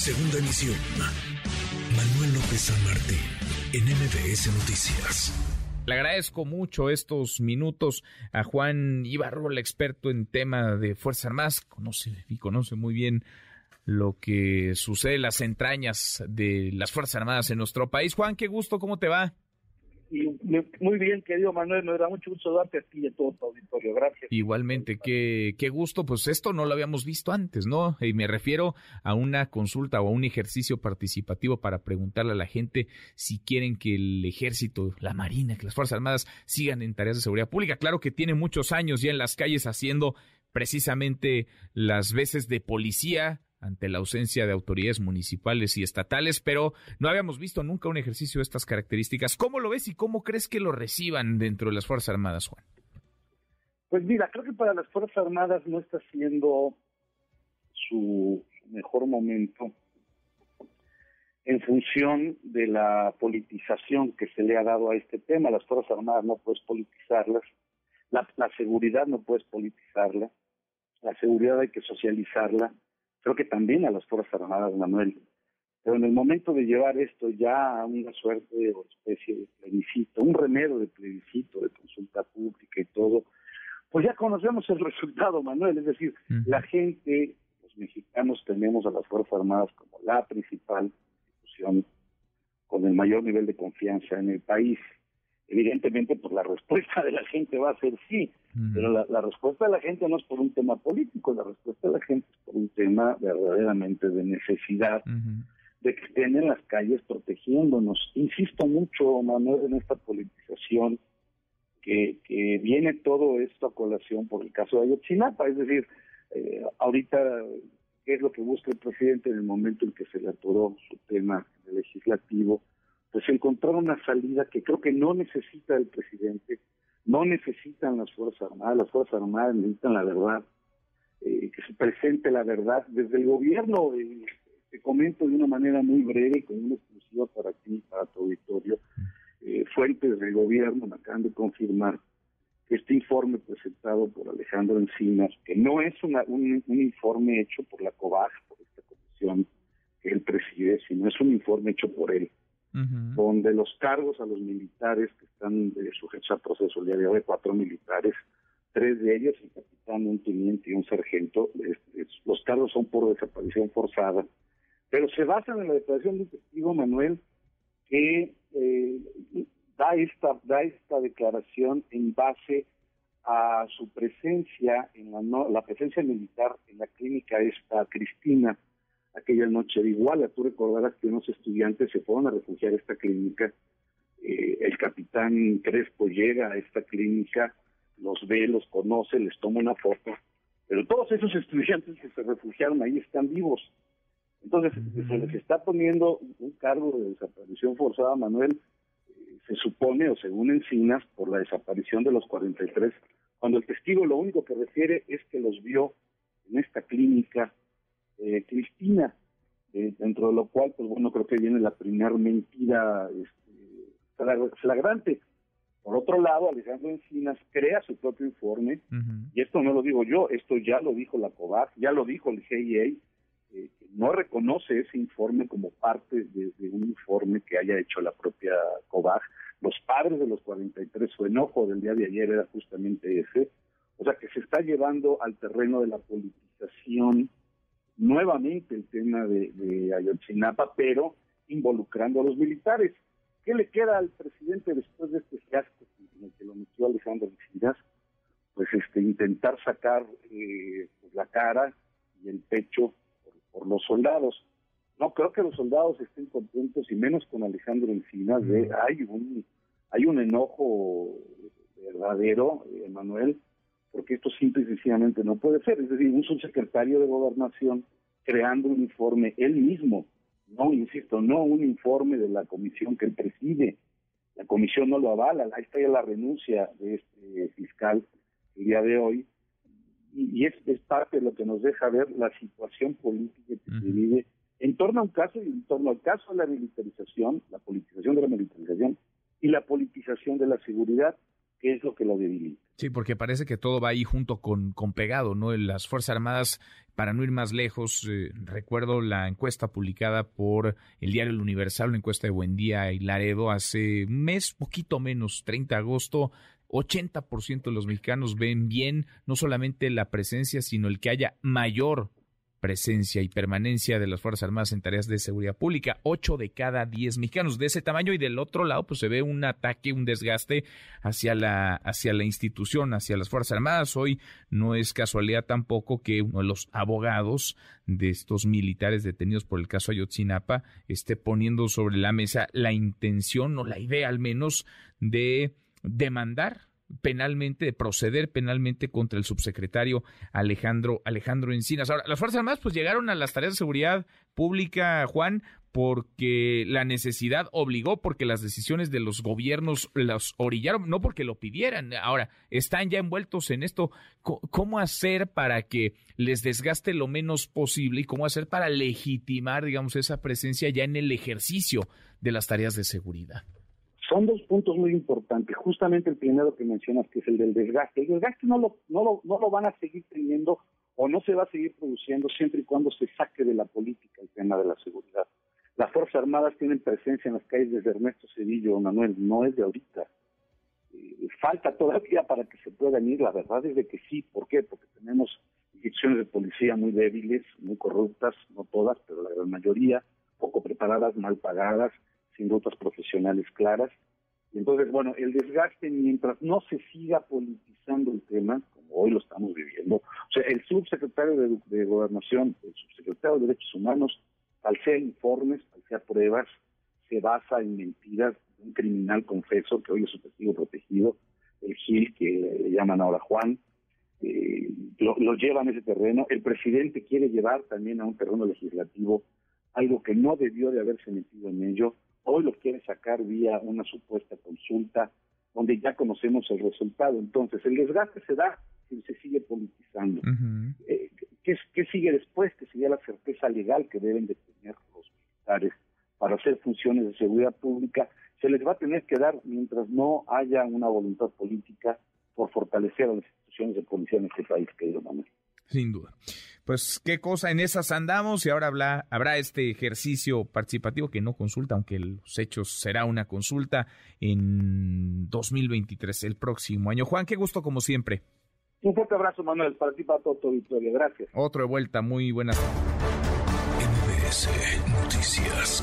Segunda emisión. Manuel López San Martín, en MBS Noticias. Le agradezco mucho estos minutos a Juan Ibarro, el experto en tema de Fuerzas Armadas. Conoce y conoce muy bien lo que sucede en las entrañas de las Fuerzas Armadas en nuestro país. Juan, qué gusto, ¿cómo te va? Y muy bien, querido Manuel, me da mucho gusto darte a ti y a todo tu auditorio. Gracias. Igualmente, qué, qué gusto. Pues esto no lo habíamos visto antes, ¿no? Y me refiero a una consulta o a un ejercicio participativo para preguntarle a la gente si quieren que el ejército, la marina, que las Fuerzas Armadas sigan en tareas de seguridad pública. Claro que tiene muchos años ya en las calles haciendo precisamente las veces de policía, ante la ausencia de autoridades municipales y estatales, pero no habíamos visto nunca un ejercicio de estas características. ¿Cómo lo ves y cómo crees que lo reciban dentro de las Fuerzas Armadas, Juan? Pues mira, creo que para las Fuerzas Armadas no está siendo su mejor momento en función de la politización que se le ha dado a este tema. Las Fuerzas Armadas no puedes politizarlas, la, seguridad no puedes politizarla, la seguridad hay que socializarla, creo que también a las Fuerzas Armadas, Manuel. Pero en el momento de llevar esto ya a una suerte o especie de plebiscito, un remedio de plebiscito, de consulta pública y todo, pues ya conocemos el resultado, Manuel. Es decir, la gente, los mexicanos tenemos a las Fuerzas Armadas como la principal institución con el mayor nivel de confianza en el país. Evidentemente, pues la respuesta de la gente va a ser sí, pero la, respuesta de la gente no es por un tema político, la respuesta de la gente es un tema verdaderamente de necesidad de que estén en las calles protegiéndonos. Insisto mucho, Manuel, en esta politización que, que viene todo esto a colación por el caso de Ayotzinapa, es decir, eh, ahorita, ¿qué es lo que busca el presidente en el momento en que se le atoró su tema legislativo? pues encontrar una salida que creo que no necesita el presidente, no necesitan las Fuerzas Armadas, las Fuerzas Armadas necesitan la verdad, eh, que se presente la verdad desde el gobierno. Eh, te comento de una manera muy breve con una exclusiva para ti, para tu auditorio. Eh, fuentes del gobierno me acaban de confirmar que este informe presentado por Alejandro Encinas, que no es un, un, informe hecho por la COBAG, por esta comisión que él preside, sino es un informe hecho por él donde los cargos a los militares que están eh, sujetos al proceso el día de hoy, cuatro militares, tres de ellos, el capitán, un teniente y un sargento, los cargos son por desaparición forzada, pero se basan en la declaración del testigo Manuel que eh, da esta da esta declaración en base a su presencia en la, la presencia militar en la clínica esta Cristina aquella noche de Iguala. Tú recordarás que unos estudiantes se fueron a refugiar a esta clínica. Eh, el capitán Crespo llega a esta clínica, los ve, los conoce, les toma una foto, pero todos esos estudiantes que se refugiaron ahí están vivos. Entonces, se les está poniendo un cargo de desaparición forzada, Manuel, eh, se supone, o según Encinas, por la desaparición de los 43, cuando el testigo lo único que refiere es que los vio en esta clínica eh, Cristina, eh, dentro de lo cual, pues bueno, creo que viene la primera mentira este, flagrante. Por otro lado, Alejandro Encinas crea su propio informe, y esto no lo digo yo, esto ya lo dijo la COVAC, ya lo dijo el GIA, eh, no reconoce ese informe como parte de, un informe que haya hecho la propia COVAC. Los padres de los 43, su enojo del día de ayer era justamente ese. O sea, que se está llevando al terreno de la politización nuevamente el tema de, Ayotzinapa, pero involucrando a los militares. ¿Qué le queda al presidente después de este fiasco en el que lo metió Alejandro Encinas? Pues este, intentar sacar eh, pues, la cara y el pecho por, los soldados. No creo que los soldados estén contentos y menos con Alejandro Encinas. De, hay un hay un enojo verdadero, Emanuel, porque esto simple y sencillamente no puede ser. Es decir, un subsecretario de gobernación creando un informe él mismo, no, insisto, no un informe de la comisión que él preside. La comisión no lo avala, ahí está ya la renuncia de este fiscal el día de hoy, y, es, parte de lo que nos deja ver la situación política que se vive en torno a un caso y en torno al caso de la militarización, la politización de la militarización y la politización de la seguridad que es lo que lo debilita. Sí, porque parece que todo va ahí junto con, con pegado, ¿no? Las Fuerzas Armadas, para no ir más lejos, eh, recuerdo la encuesta publicada por el diario El Universal, la encuesta de Buendía y Laredo, hace un mes, poquito menos, 30 de agosto, 80% de los mexicanos ven bien no solamente la presencia, sino el que haya mayor presencia y permanencia de las Fuerzas Armadas en tareas de seguridad pública. Ocho de cada diez mexicanos de ese tamaño y del otro lado pues se ve un ataque, un desgaste hacia la, hacia la institución, hacia las Fuerzas Armadas. Hoy no es casualidad tampoco que uno de los abogados de estos militares detenidos por el caso Ayotzinapa esté poniendo sobre la mesa la intención o la idea al menos de demandar penalmente, de proceder penalmente contra el subsecretario Alejandro, Alejandro Encinas. Ahora, las Fuerzas Armadas pues llegaron a las tareas de seguridad pública, Juan, porque la necesidad obligó, porque las decisiones de los gobiernos las orillaron, no porque lo pidieran. Ahora, están ya envueltos en esto. ¿Cómo hacer para que les desgaste lo menos posible y cómo hacer para legitimar, digamos, esa presencia ya en el ejercicio de las tareas de seguridad? Son dos puntos muy importantes. Justamente el primero que mencionas, que es el del desgaste. El desgaste no lo, no lo, van a seguir teniendo o no se va a seguir produciendo siempre y cuando se saque de la política el tema de la seguridad. Las Fuerzas Armadas tienen presencia en las calles desde Ernesto Cedillo Manuel, no es de ahorita. Eh, falta todavía para que se puedan ir, la verdad es de que sí. ¿Por qué? Porque tenemos instituciones de policía muy débiles, muy corruptas, no todas, pero la gran mayoría, poco preparadas, mal pagadas, sin rutas profesionales claras. Entonces, bueno, el desgaste mientras no se siga politizando el tema, como hoy lo estamos viviendo, o sea, el subsecretario de, Gobernación, el subsecretario de Derechos Humanos, al ser informes, al ser pruebas, se basa en mentiras un criminal confeso que hoy es su testigo protegido, el Gil, que le llaman ahora Juan, eh, lo, lo llevan a ese terreno. El presidente quiere llevar también a un terreno legislativo algo que no debió de haberse metido en ello hoy lo quiere sacar vía una supuesta consulta donde ya conocemos el resultado. Entonces, el desgaste se da si se sigue politizando. Eh, ¿qué, ¿qué, sigue después? Que sería la certeza legal que deben de tener los militares para hacer funciones de seguridad pública. Se les va a tener que dar mientras no haya una voluntad política por fortalecer a las instituciones de policía en este país, querido Manuel. Sin duda. Pues qué cosa, en esas andamos y ahora habrá, habrá este ejercicio participativo que no consulta, aunque los hechos será una consulta en 2023, el próximo año. Juan, qué gusto como siempre. Un fuerte abrazo, Manuel, para ti, para todo tu Victoria. Gracias. Otro de vuelta, muy buenas. MBS Noticias.